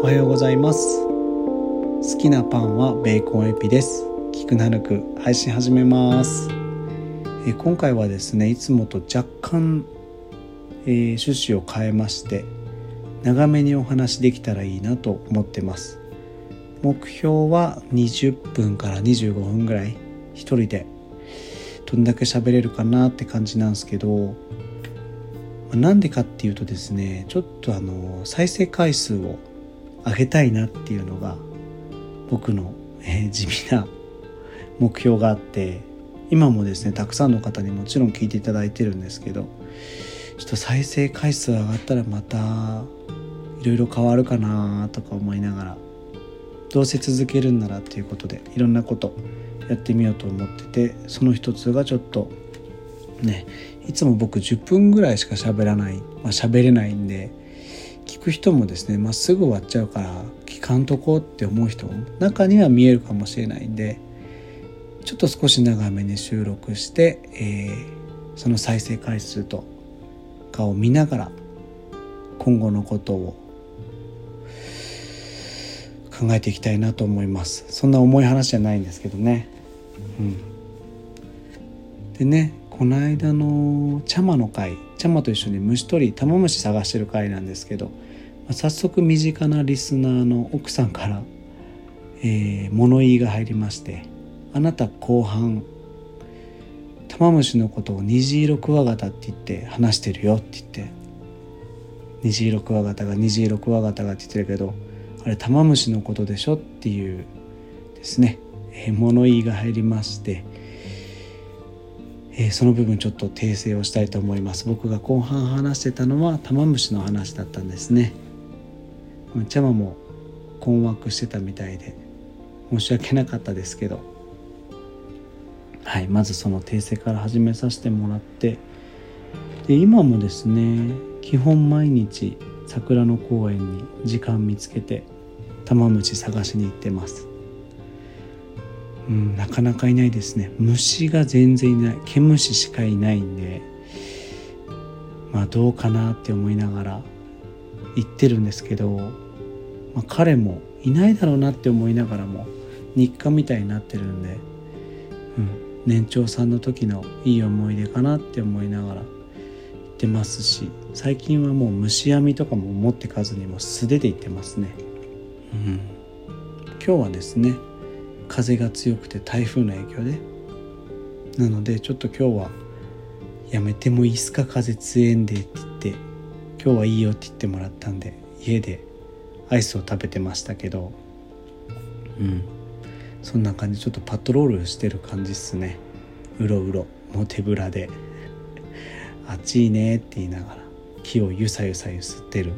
おはようございます。好きなパンはベーコンエピです。聞くなるく配信始めます。え今回はですねいつもと若干、えー、趣旨を変えまして長めにお話できたらいいなと思ってます。目標は20分から25分ぐらい一人でどんだけ喋れるかなって感じなんですけどなんでかっていうとですねちょっとあの再生回数を上げたいなっていうのが僕の、えー、地味な目標があって今もですねたくさんの方にもちろん聞いていただいてるんですけどちょっと再生回数上がったらまたいろいろ変わるかなとか思いながらどうせ続けるんならっていうことでいろんなことやってみようと思っててその一つがちょっとねいつも僕10分ぐらいしか喋らない、まあ、喋れないんで聞く人もですね、まあ、すぐ終わっちゃうから聞かんとこうって思う人も中には見えるかもしれないんでちょっと少し長めに収録して、えー、その再生回数とかを見ながら今後のことを考えていきたいなと思います。そんな重い話じゃないんですけどね。うん。でねこの間の茶間の会茶間と一緒に虫取り玉虫探してる会なんですけど、早速身近なリスナーの奥さんから、えー、物言いが入りまして「あなた後半玉虫のことを虹色クワガタって言って話してるよ」って言って虹色クワガタが虹色クワガタがって言ってるけどあれ玉虫のことでしょっていうですね、えー、物言いが入りましてえー、その部分ちょっと訂正をしたいと思います。僕が後半話してたのは玉虫の話だったんですね。茶葉も困惑してたみたいで申し訳なかったですけど。はいまずその訂正から始めさせてもらって。で今もですね基本毎日桜の公園に時間見つけて玉虫探しに行ってます。うん、なかなかいないですね。虫が全然いない。毛虫しかいないんでまあどうかなって思いながら言ってるんですけど、まあ、彼もいないだろうなって思いながらも日課みたいになってるんで、うん、年長さんの時のいい思い出かなって思いながら言ってますし最近はもう虫網とかも持ってかずにも素手で行ってますね。うん、今日はですね風が強くて台風の影響でなのでちょっと今日はやめてもいいっすか風強えんでって言って今日はいいよって言ってもらったんで家でアイスを食べてましたけどうん。そんな感じちょっとパトロールしてる感じっすね。うろうろ。もう手ぶらで。暑いねって言いながら木をゆさゆさゆすってる。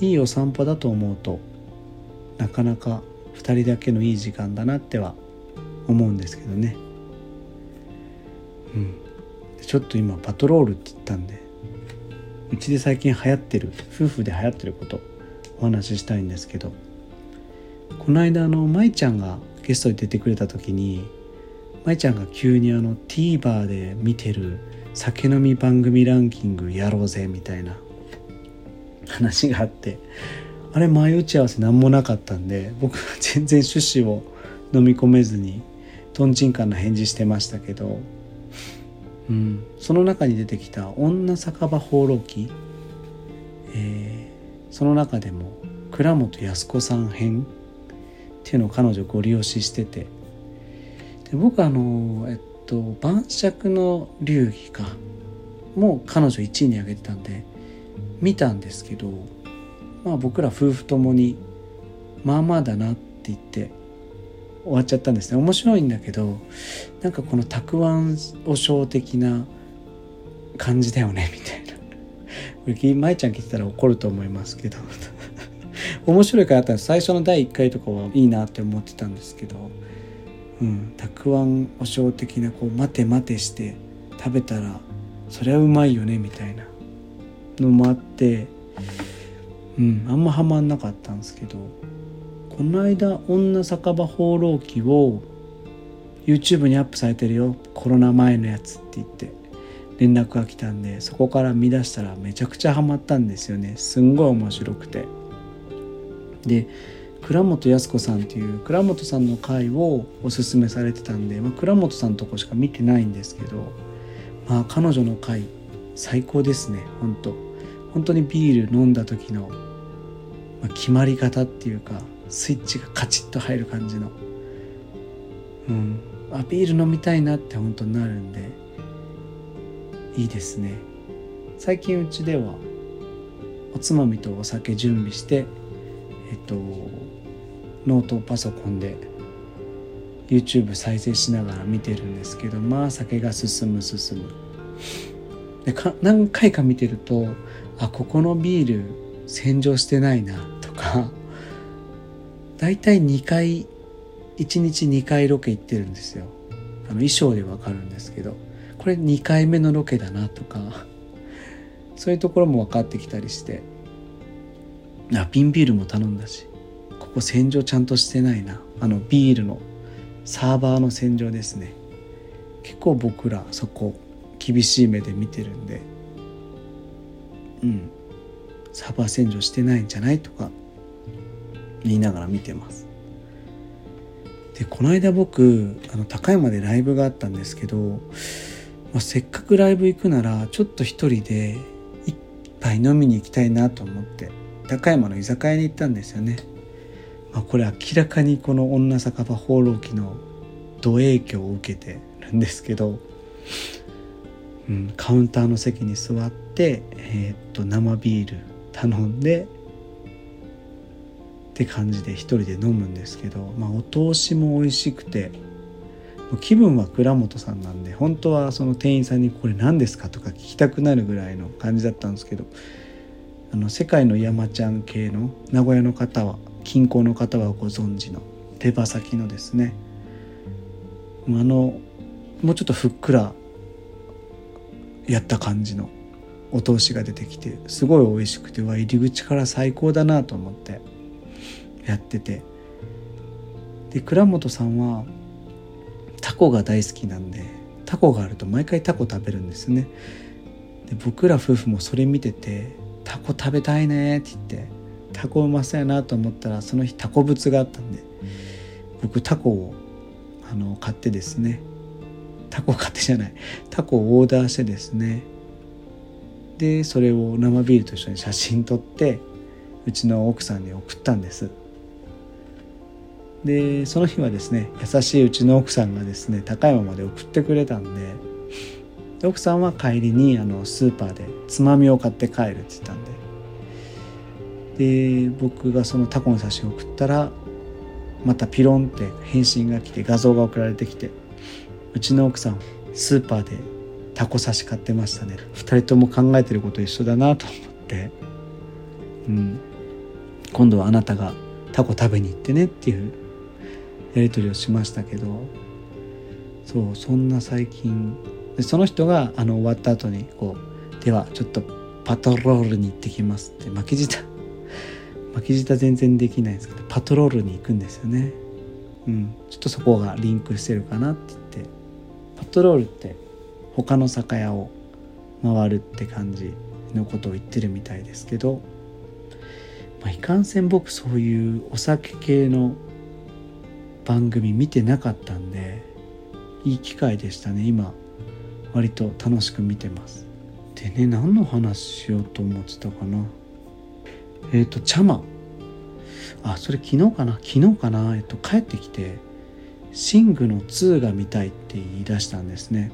いいお散歩だと思うとなかなか2人だけのいい時間だなっては思うんですけどね。うん。ちょっと今パトロールって言ったんでうちで最近流行ってる夫婦で流行ってることお話ししたいんですけどこの間あの舞ちゃんがゲストに出てくれた時に舞ちゃんが急にあの TVer で見てる酒飲み番組ランキングやろうぜみたいな話があってあれ前打ち合わせ何もなかったんで僕は全然趣旨を飲み込めずにとんちんかんな返事してましたけど、うん、その中に出てきた「女酒場放浪記」えー、その中でも倉本康子さん編。っていうのを彼女ご利用ししてて。で僕あのえっと晩酌の流儀か。も彼女1位に挙げてたんで見たんですけどまあ僕ら夫婦ともにまあまあだなって言って終わっちゃったんですね。面白いんだけどなんかこのたくあんお正的な感じだよねみたいな。舞ちゃん聞いてたら怒ると思いますけど。面白いからあったら最初の第1回とかはいいなって思ってたんですけど。うんたくあんお正的なこう待て待てして食べたらそりゃうまいよねみたいな。のもあってうんあんまハマんなかったんですけど。この間「女酒場放浪記」を YouTube にアップされてるよ。コロナ前のやつって言って連絡が来たんでそこから見出したらめちゃくちゃハマったんですよね。すんごい面白くて。で倉本靖子さんっていう倉本さんの回をおすすめされてたんで、まあ、倉本さんのとこしか見てないんですけどまあ彼女の回最高ですね。本当。本当にビール飲んだ時の、ま、決まり方っていうかスイッチがカチッと入る感じの。うん。あビール飲みたいなって本当になるんでいいですね。最近うちではおつまみとお酒準備してえっとノートパソコンで YouTube 再生しながら見てるんですけどまあ酒が進む進む。でか何回か見てるとあここのビール洗浄してないなとか。だいたい2回1日2回ロケ行ってるんですよ。あの衣装でわかるんですけど。これ2回目のロケだなとか そういうところも分かってきたりして。あ瓶ビールも頼んだし。ここ洗浄ちゃんとしてないな。あのビールのサーバーの洗浄ですね。結構僕らそこ厳しい目で見てるんで。うん。サーバー洗浄してないんじゃないとか言いながら見てます。でこの間僕あの高山でライブがあったんですけど、まあ、せっかくライブ行くならちょっと一人で一杯飲みに行きたいなと思って高山の居酒屋に行ったんですよね、まあ、これ明らかにこの女酒場放浪記の土影響を受けてるんですけど、うん、カウンターの席に座って、えー、っと生ビール頼んでって感じで一人で飲むんですけど、まあ、お通しも美味しくて気分は倉本さんなんで本当はその店員さんに「これ何ですか?」とか聞きたくなるぐらいの感じだったんですけどあの世界の山ちゃん系の名古屋の方は近郊の方はご存知の手羽先のですねあのもうちょっとふっくらやった感じのお通しが出てきてすごい美味しくてわ入り口から最高だなと思ってやってて。で倉本さんはタコが大好きなんでタコがあると毎回タコ食べるんですね。で僕ら夫婦もそれ見てて「タコ食べたいね」って言ってタコうまそうやなと思ったらその日タコ物があったんで僕タコをあの買ってですねタコ買ってじゃないタコをオーダーしてですねでそれを生ビールと一緒に写真撮ってうちの奥さんに送ったんです。でその日はですね優しいうちの奥さんがですね高山まで送ってくれたんでで奥さんは帰りにあのスーパーでつまみを買って帰るって言ったんで。で僕がそのタコの写真を送ったらまたピロンって返信が来て画像が送られてきてうちの奥さんスーパーでタコ刺し買ってましたね。2人とも考えてること一緒だなと思って。うん。今度はあなたがタコ食べに行ってねっていうやり取りをしましたけどそうそんな最近でその人があの終わった後にこうではちょっとパトロールに行ってきますって巻き舌 巻き舌全然できないんですけどパトロールに行くんですよね。うん。ちょっとそこがリンクしてるかなって言ってパトロールって他の酒屋を回るって感じのことを言ってるみたいですけど、まあ、いかんせん僕そういうお酒系の番組見てなかったんでいい機会でしたね。今割と楽しく見てます。でね何の話しようと思ってたかな。えっ、ー、と茶間あそれ昨日かな？昨日かな？えっ、と帰ってきてシングの2が見たいって言い出したんですね。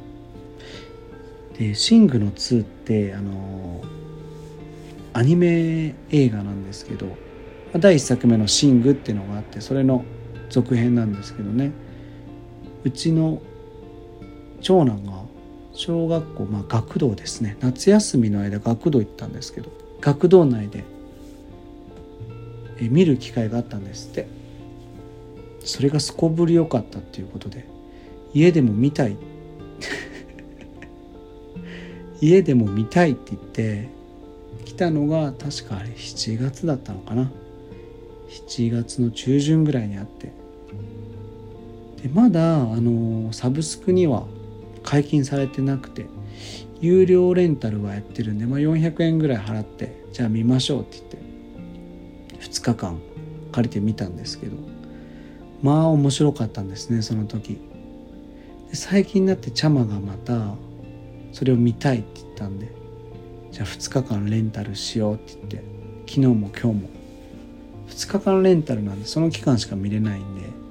でシングの2ってあのアニメ映画なんですけど第1作目の「シング」っていうのがあってそれの続編なんですけどね。うちの長男が小学校、まあ、学童ですね。夏休みの間学童行ったんですけど学童内でえ見る機会があったんですって。それがすこぶり良かったっていうことで家でも見たい。家でも見たいって言って来たのが確かあれ7月だったのかな。7月の中旬ぐらいにあってでまだあのサブスクには解禁されてなくて有料レンタルはやってるんで、まあ、400円ぐらい払ってじゃあ見ましょうって言って2日間借りてみたんですけどまあ面白かったんですねその時。で最近になってチャマがまたそれを見たいって言ったんでじゃあ2日間レンタルしようって言って昨日も今日も2日間レンタルなんでその期間しか見れないんで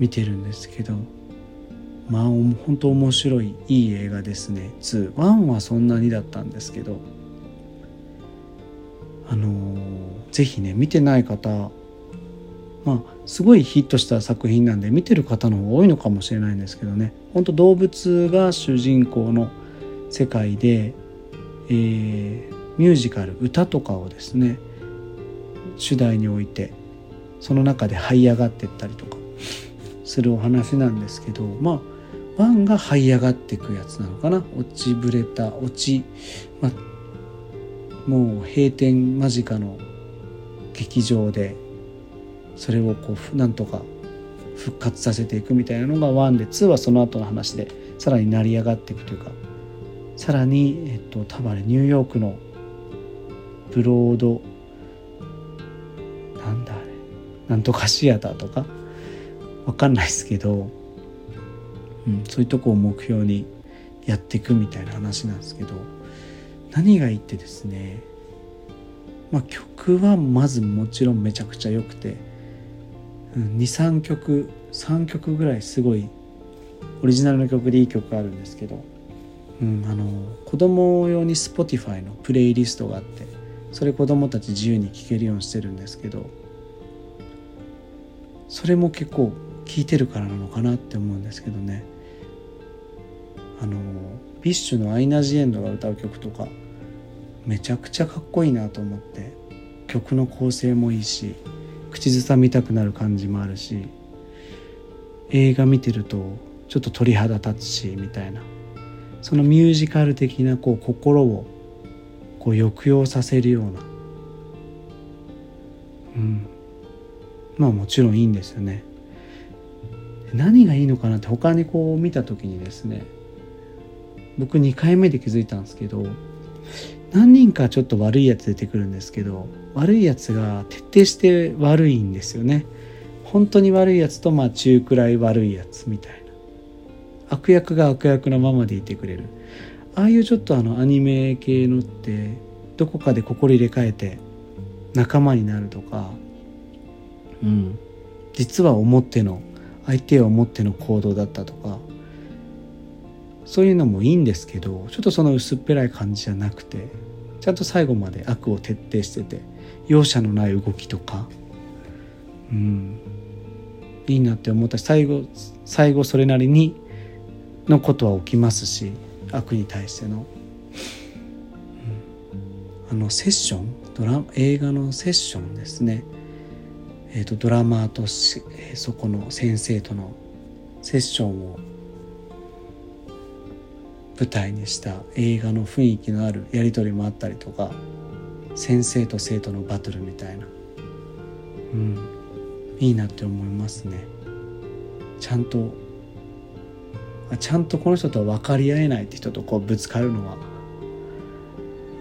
見てるんですけどまあ本当面白いいい映画ですね。21はそんなにだったんですけどあのー、ぜひね見てない方まあすごいヒットした作品なんで見てる方の方が多いのかもしれないんですけどね。本当動物が主人公の世界で、えー、ミュージカル歌とかをですね主題においてその中で這い上がってったりとか。するお話なんですけどまあワンが這い上がっていくやつなのかな。落ちぶれた落ち、ま、もう閉店間近の劇場でそれをこうなんとか復活させていくみたいなのが1で2はその後の話でさらに成り上がっていくというかさらに、えっと、多分あれニューヨークのブロードなんだあれなんとかシアターとかわかんないですけどうん、そういうとこを目標にやっていくみたいな話なんですけど何がいいってですね、まあ、曲はまずもちろんめちゃくちゃ良くて、うん、23曲3曲ぐらいすごいオリジナルの曲でいい曲あるんですけど、うん、あの子供用に Spotify のプレイリストがあってそれ子供たち自由に聴けるようにしてるんですけどそれも結構聴いてるからなのかなって思うんですけどね。あの BiSH のアイナ・ジ・エンドが歌う曲とかめちゃくちゃかっこいいなと思って曲の構成もいいし口ずさみたくなる感じもあるし映画見てるとちょっと鳥肌立つしみたいな。そのミュージカル的なこう心をこう抑揚させるような。うん。まあもちろんいいんですよね。何がいいのかなって他にこう見た時にですね僕2回目で気づいたんですけど何人かちょっと悪いやつ出てくるんですけど悪いやつが徹底して悪いんですよね。本当に悪いやつとまあ中くらい悪いやつみたいな。悪役が悪役のままでいてくれる。ああいうちょっとあのアニメ系のってどこかで心入れ替えて仲間になるとかうん実は思っての相手を思っての行動だったとかそういうのもいいんですけどちょっとその薄っぺらい感じじゃなくてちゃんと最後まで悪を徹底してて容赦のない動きとかうんいいなって思ったし最後最後それなりにのことは起きますし悪に対しての、うん、あのセッション？ドラ映画のセッションですね。えーと、ドラマーと、そこの先生とのセッションを舞台にした映画の雰囲気のあるやり取りもあったりとか先生と生徒のバトルみたいな。うん。いいなって思いますね。ちゃんとちゃんとこの人とは分かり合えないって人とこうぶつかるのは、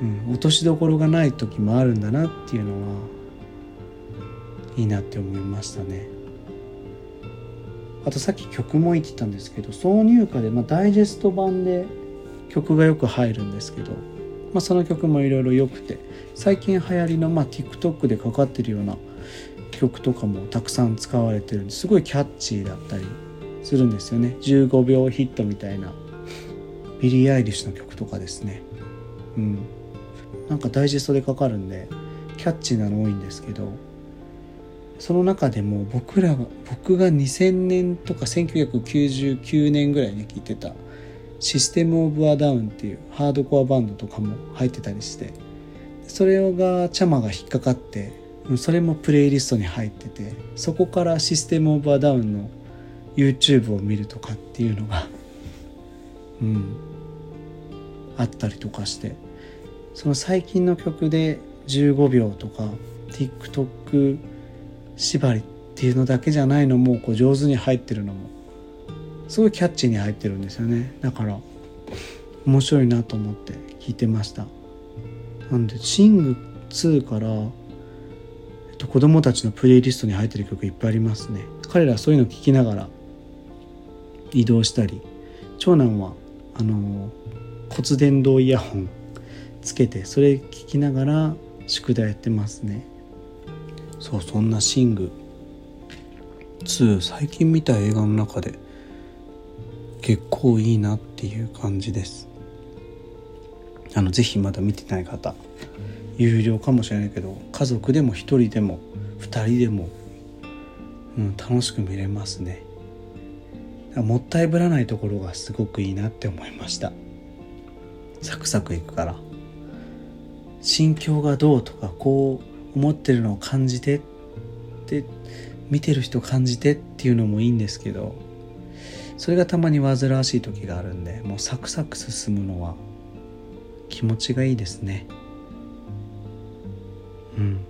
うん、落としどころがない時もあるんだなっていうのはいいなって思いましたね。あとさっき曲も言ってたんですけど挿入歌で、まあ、ダイジェスト版で曲がよく入るんですけど、まあ、その曲もいろいろ良くて最近流行りの、まあ、TikTok でかかってるような曲とかもたくさん使われてるんですごいキャッチーだったりするんですよね。15秒ヒットみたいなビリー・アイリッシュの曲とかですね。うん。なんかダイジェストでかかるんでキャッチーなの多いんですけどその中でも僕らが僕が2000年とか1999年ぐらいに聴いてたシステム・オブ・ア・ダウンっていうハードコアバンドとかも入ってたりしてそれがチャマが引っかかってそれもプレイリストに入っててそこからシステム・オブ・ア・ダウンの YouTube を見るとかっていうのが うんあったりとかしてその最近の曲で15秒とか TikTok 縛りっていうのだけじゃないのもこう上手に入ってるのもすごいキャッチーに入ってるんですよね。だから面白いなと思って聞いてました。なんでシング2から、えっと子供たちのプレイリストに入ってる曲いっぱいありますね。彼らそういうの聴きながら移動したり長男はあの骨伝導イヤホンつけてそれ聞きながら宿題やってますね。そうそんなシング。2最近見た映画の中で結構いいなっていう感じです。あのぜひまだ見てない方有料かもしれないけど家族でも1人でも2人でも、うん、楽しく見れますね。もったいぶらないところがすごくいいなって思いました。サクサクいくから。心境がどうとかこう思ってるのを感じてって見てる人感じてっていうのもいいんですけどそれがたまに煩わしい時があるんでもうサクサク進むのは気持ちがいいですね。うん。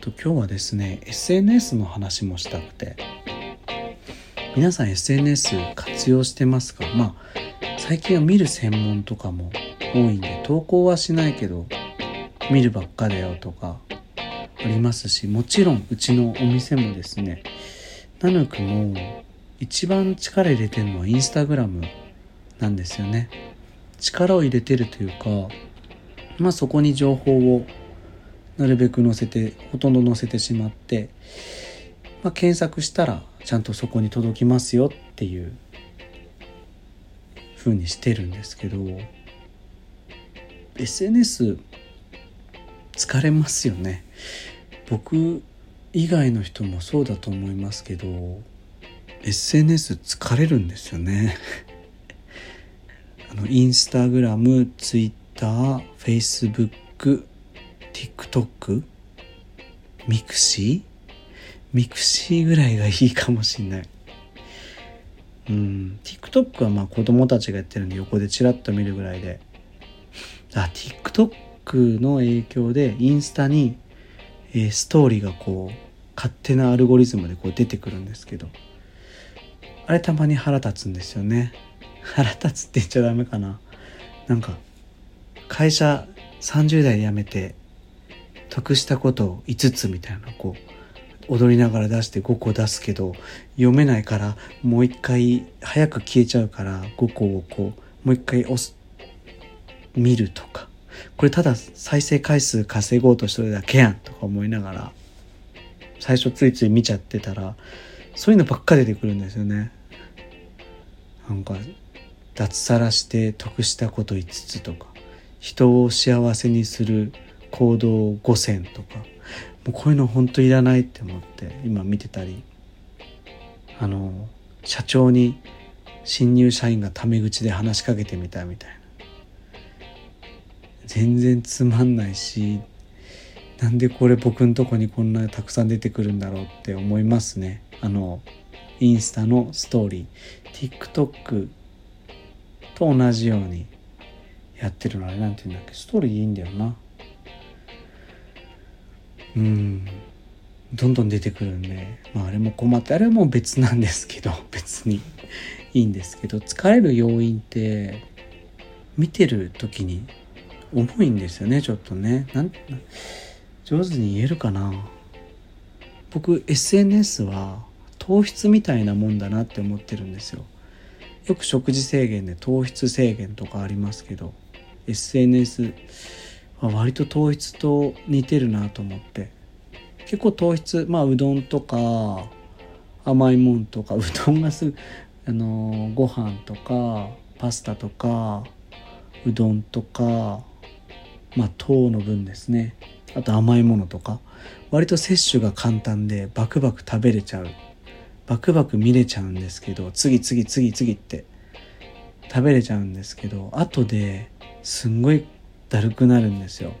と今日はですね SNS の話もしたくて皆さん SNS 活用してますか？まあ最近は見る専門とかも多いんで投稿はしないけど見るばっかだよとかありますしもちろんうちのお店もですねナヌクも一番力入れてるのはインスタグラムなんですよね。力を入れてるというかまあそこに情報をなるべく載せてほとんど載せてしまって、まあ、検索したらちゃんとそこに届きますよっていう風にしてるんですけど SNS 疲れますよね。僕以外の人もそうだと思いますけど SNS 疲れるんですよね。あのインスタグラムツイッターフェイスブック TikTok ミクシー？ミクシーぐらいがいいかもしんない。うん。TikTok はまあ子供たちがやってるんで横でチラッと見るぐらいで。あ TikTok の影響でインスタに、え、ストーリーがこう勝手なアルゴリズムでこう出てくるんですけどあれたまに腹立つんですよね。腹立つって言っちゃダメかな。なんか会社30代で辞めて得したことを5つみたいなこう踊りながら出して5個出すけど読めないからもう一回早く消えちゃうから5個をこうもう一回押す見るとか。これただ再生回数稼ごうとしてるだけやんとか思いながら最初ついつい見ちゃってたらそういうのばっか出てくるんですよね。なんか脱サラして得したこと5つとか人を幸せにする行動5選とかもうこういうの本当いらないって思って今見てたりあの社長に新入社員がタメ口で話しかけてみたみたいな。全然つまんないしなんでこれ僕んとこにこんなたくさん出てくるんだろうって思いますね。あのインスタのストーリー。TikTok と同じようにやってるのあれなんて言うんだっけ？ストーリーいいんだよな。うん。どんどん出てくるんで、まあ、あれも困ってあれはもう別なんですけど 別に。いいんですけど疲れる要因って見てる時に重いんですよねちょっとね。なん上手に言えるかな。僕 SNS は糖質みたいなもんだなって思ってるんですよ。よく食事制限で糖質制限とかありますけど SNS は割と糖質と似てるなと思って。結構糖質まあうどんとか甘いもんとかうどんがすぐあのご飯とかパスタとかうどんとかまあ糖の分ですね。あと甘いものとか。割と摂取が簡単でバクバク食べれちゃう。バクバク見れちゃうんですけど次々次々って食べれちゃうんですけど後ですんごいだるくなるんですよ、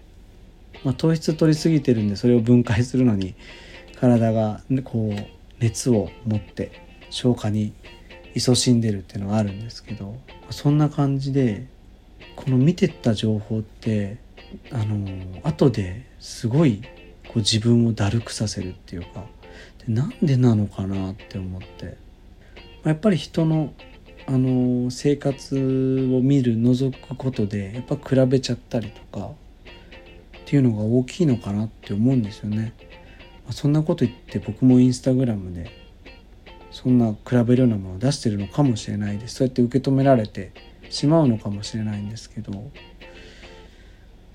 まあ、糖質取りすぎてるんでそれを分解するのに体がこう熱を持って消化に勤しんでるっていうのがあるんですけどそんな感じでこの見てった情報ってあの後ですごいこう自分をだるくさせるっていうかでなんでなのかなって思って、ま、やっぱり人のあの生活を見る覗くことでやっぱ比べちゃったりとかっていうのが大きいのかなって思うんですよね。ま、そんなこと言って僕もインスタグラムでそんな比べるようなものを出してるのかもしれないですそうやって受け止められてしまうのかもしれないんですけど、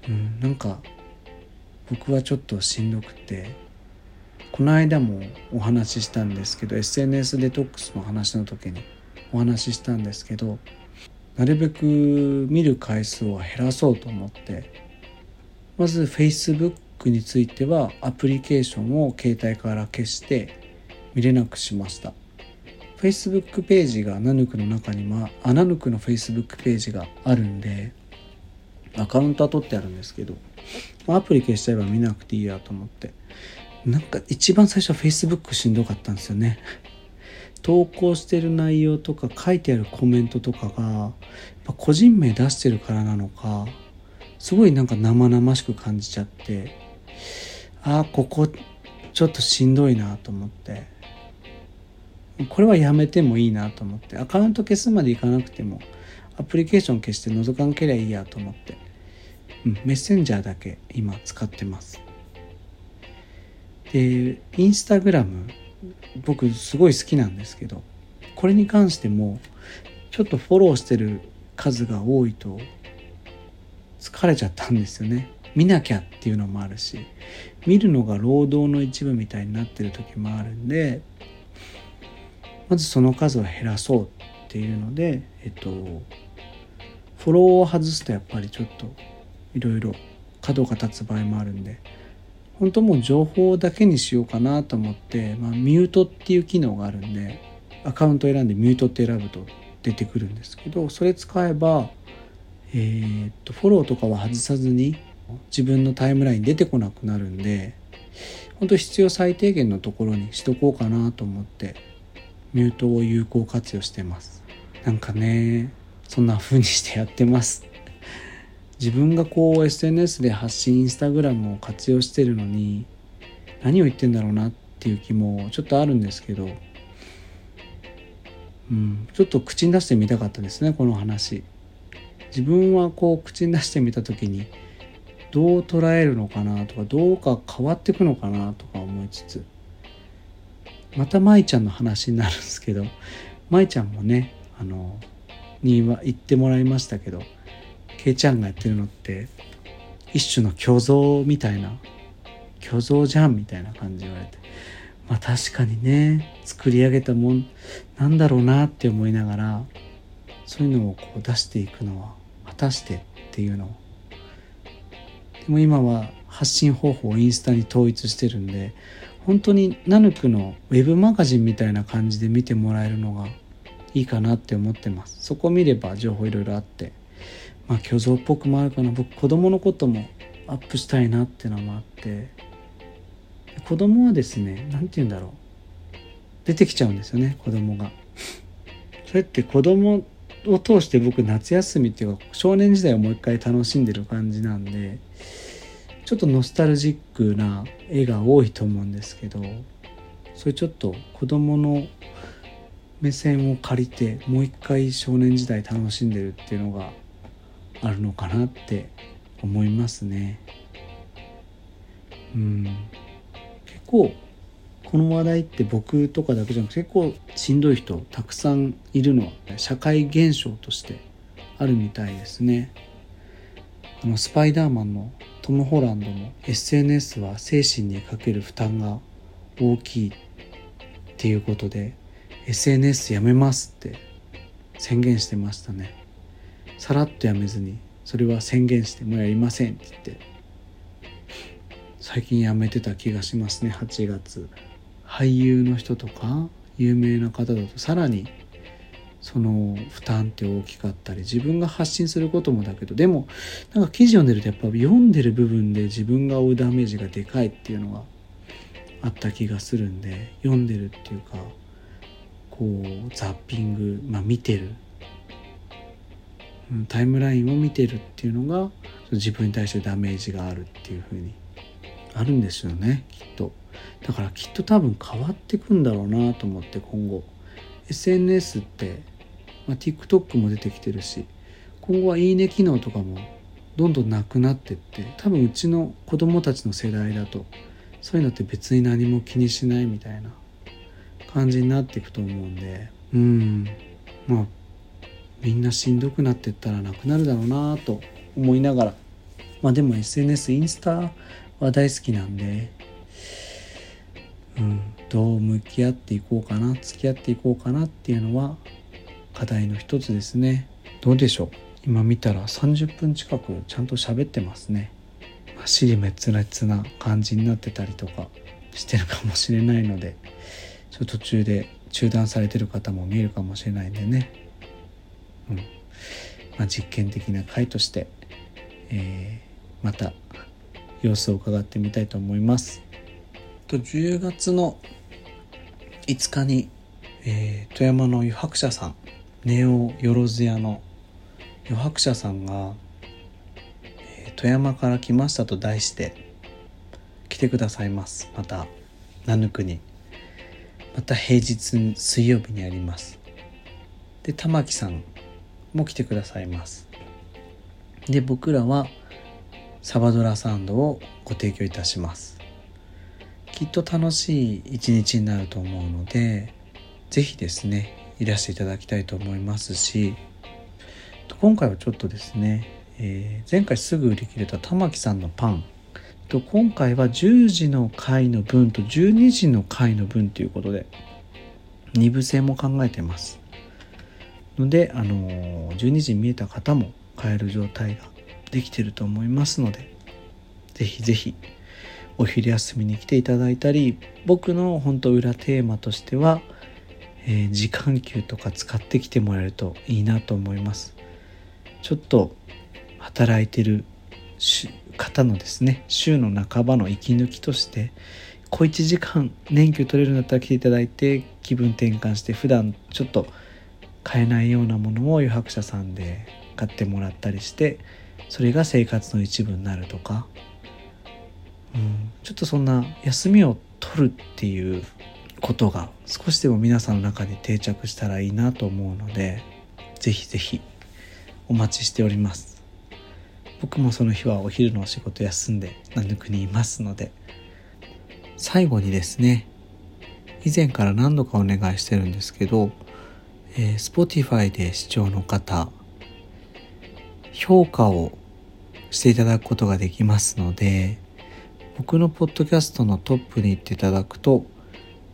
うん、なんか僕はちょっとしんどくてこの間もお話ししたんですけど SNS デトックスの話の時にお話ししたんですけどなるべく見る回数を減らそうと思ってまず Facebook についてはアプリケーションを携帯から消して見れなくしました。Facebook ページがナヌクの中にまあナヌクの Facebook ページがあるんでアカウントは取ってあるんですけどアプリ消しちゃえば見なくていいやと思って。なんか一番最初は Facebook しんどかったんですよね。投稿してる内容とか書いてあるコメントとかがやっぱ個人名出してるからなのかすごいなんか生々しく感じちゃってああここちょっとしんどいなと思って。これはやめてもいいなと思って。アカウント消すまでいかなくてもアプリケーション消して覗かんけりゃいいやと思って、うん、メッセンジャーだけ今使ってます。でインスタグラム僕すごい好きなんですけどこれに関してもちょっとフォローしてる数が多いと疲れちゃったんですよね。見なきゃっていうのもあるし見るのが労働の一部みたいになってる時もあるんでまずその数を減らそう。ていうのでえっとフォローを外すとやっぱりちょっといろいろ角が立つ場合もあるんで本当もう情報だけにしようかなと思って、まあ、ミュートっていう機能があるんでアカウント選んでミュートって選ぶと出てくるんですけどそれ使えばえー、っとフォローとかは外さずに自分のタイムライン出てこなくなるんで本当必要最低限のところにしとこうかなと思ってミュートを有効活用してます。なんかねそんな風にしてやってます。自分がこう SNS で発信インスタグラムを活用してるのに何を言ってんだろうなっていう気もちょっとあるんですけどうんちょっと口に出してみたかったですねこの話。自分はこう口に出してみた時にどう捉えるのかなとかどうか変わっていくのかなとか思いつつまた舞ちゃんの話になるんですけど舞ちゃんもねあのには言ってもらいましたけどけいちゃんがやってるのって一種の虚像みたいな虚像じゃんみたいな感じ言われてまあ確かにね作り上げたもんなんだろうなって思いながらそういうのをこう出していくのは果たしてっていうのを。でも今は発信方法をインスタに統一してるんで本当にナヌクのウェブマガジンみたいな感じで見てもらえるのがいいかなって思ってます。そこ見れば情報いろいろあってまあ虚像っぽくもあるかな。僕子供のこともアップしたいなってのもあって子供はですね何て言うんだろう。出てきちゃうんですよね子供が。それって子供を通して僕夏休みっていうか少年時代をもう一回楽しんでる感じなんでちょっとノスタルジックな絵が多いと思うんですけどそれちょっと子供の目線を借りてもう一回少年時代楽しんでるっていうのがあるのかなって思いますね。うん結構この話題って僕とかだけじゃなくて結構しんどい人たくさんいるのは社会現象としてあるみたいですね。あのスパイダーマンのトム・ホランドも SNS は精神にかける負担が大きいっていうことで SNS やめますって宣言してましたね。さらっとやめずにそれは宣言してもうやりませんって言って最近やめてた気がしますね8月。俳優の人とか有名な方だとさらにその負担って大きかったり自分が発信することもだけどでもなんか記事読んでるとやっぱ読んでる部分で自分が負うダメージがでかいっていうのがあった気がするんで読んでるっていうかこうザッピング、まあ、見てる、タイムラインを見てるっていうのが自分に対してダメージがあるっていうふうにあるんですよねきっと。だからきっと多分変わってくんだろうなと思って今後。SNS ってまあ、TikTok も出てきてるし今後はいいね機能とかもどんどんなくなってって多分うちの子供たちの世代だとそういうのって別に何も気にしないみたいな。感じになっていくと思うんで。うん。まあみんなしんどくなってったらなくなるだろうなと思いながら。まあでも SNS インスタは大好きなんで。うん。どう向き合っていこうかな付き合っていこうかなっていうのは課題の一つですね。どうでしょう？今見たら30分近くちゃんと喋ってますね。尻滅裂な感じになってたりとかしてるかもしれないのでちょっと途中で中断されてる方も見えるかもしれないんでね、うん。まあ、実験的な回として、えー、また様子を伺ってみたいと思います。と10月の5日に、えー、富山の湯白社さんネオよろず屋の湯白社さんが富山から来ましたと題して来てくださいます。またナヌクに。また平日水曜日にあります。で玉木さんも来てくださいます。で僕らはサバドラサンドをご提供いたします。きっと楽しい一日になると思うので是非ですねいらしていただきたいと思いますし今回はちょっとですねえー、前回すぐ売り切れた玉木さんのパンと今回は10時の回の分と12時の回の分ということで2部制も考えてます。ので、あの、12時に見えた方も買える状態ができてると思いますのでぜひぜひお昼休みに来ていただいたり僕の本当裏テーマとしては、えー、時間給とか使ってきてもらえるといいなと思います。ちょっと働いてる方のですね週の半ばの息抜きとして小1時間年休取れるんだったら来ていただいて気分転換して普段ちょっと買えないようなものを余白者さんで買ってもらったりしてそれが生活の一部になるとか、うん、ちょっとそんな休みを取るっていうことが少しでも皆さんの中に定着したらいいなと思うので是非是非お待ちしております。僕もその日はお昼のお仕事休んでナヌクにいますので最後にですね以前から何度かお願いしてるんですけど、えー、Spotify で視聴の方評価をしていただくことができますので僕のポッドキャストのトップに行っていただくと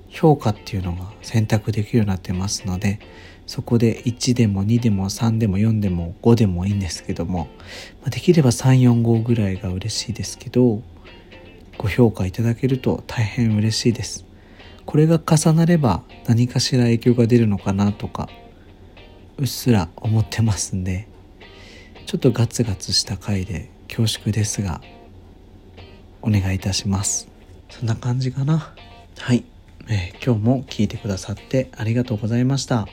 評価っていうのが選択できるようになってますのでそこで1でも2でも3でも4でも5でもいいんですけども、まできれば345ぐらいが嬉しいですけどご評価いただけると大変嬉しいです。これが重なれば何かしら影響が出るのかなとかうっすら思ってますんでちょっとガツガツした回で恐縮ですがお願いいたします。そんな感じかな。はい、えー、今日も聞いてくださってありがとうございました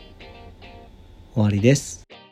終わりです。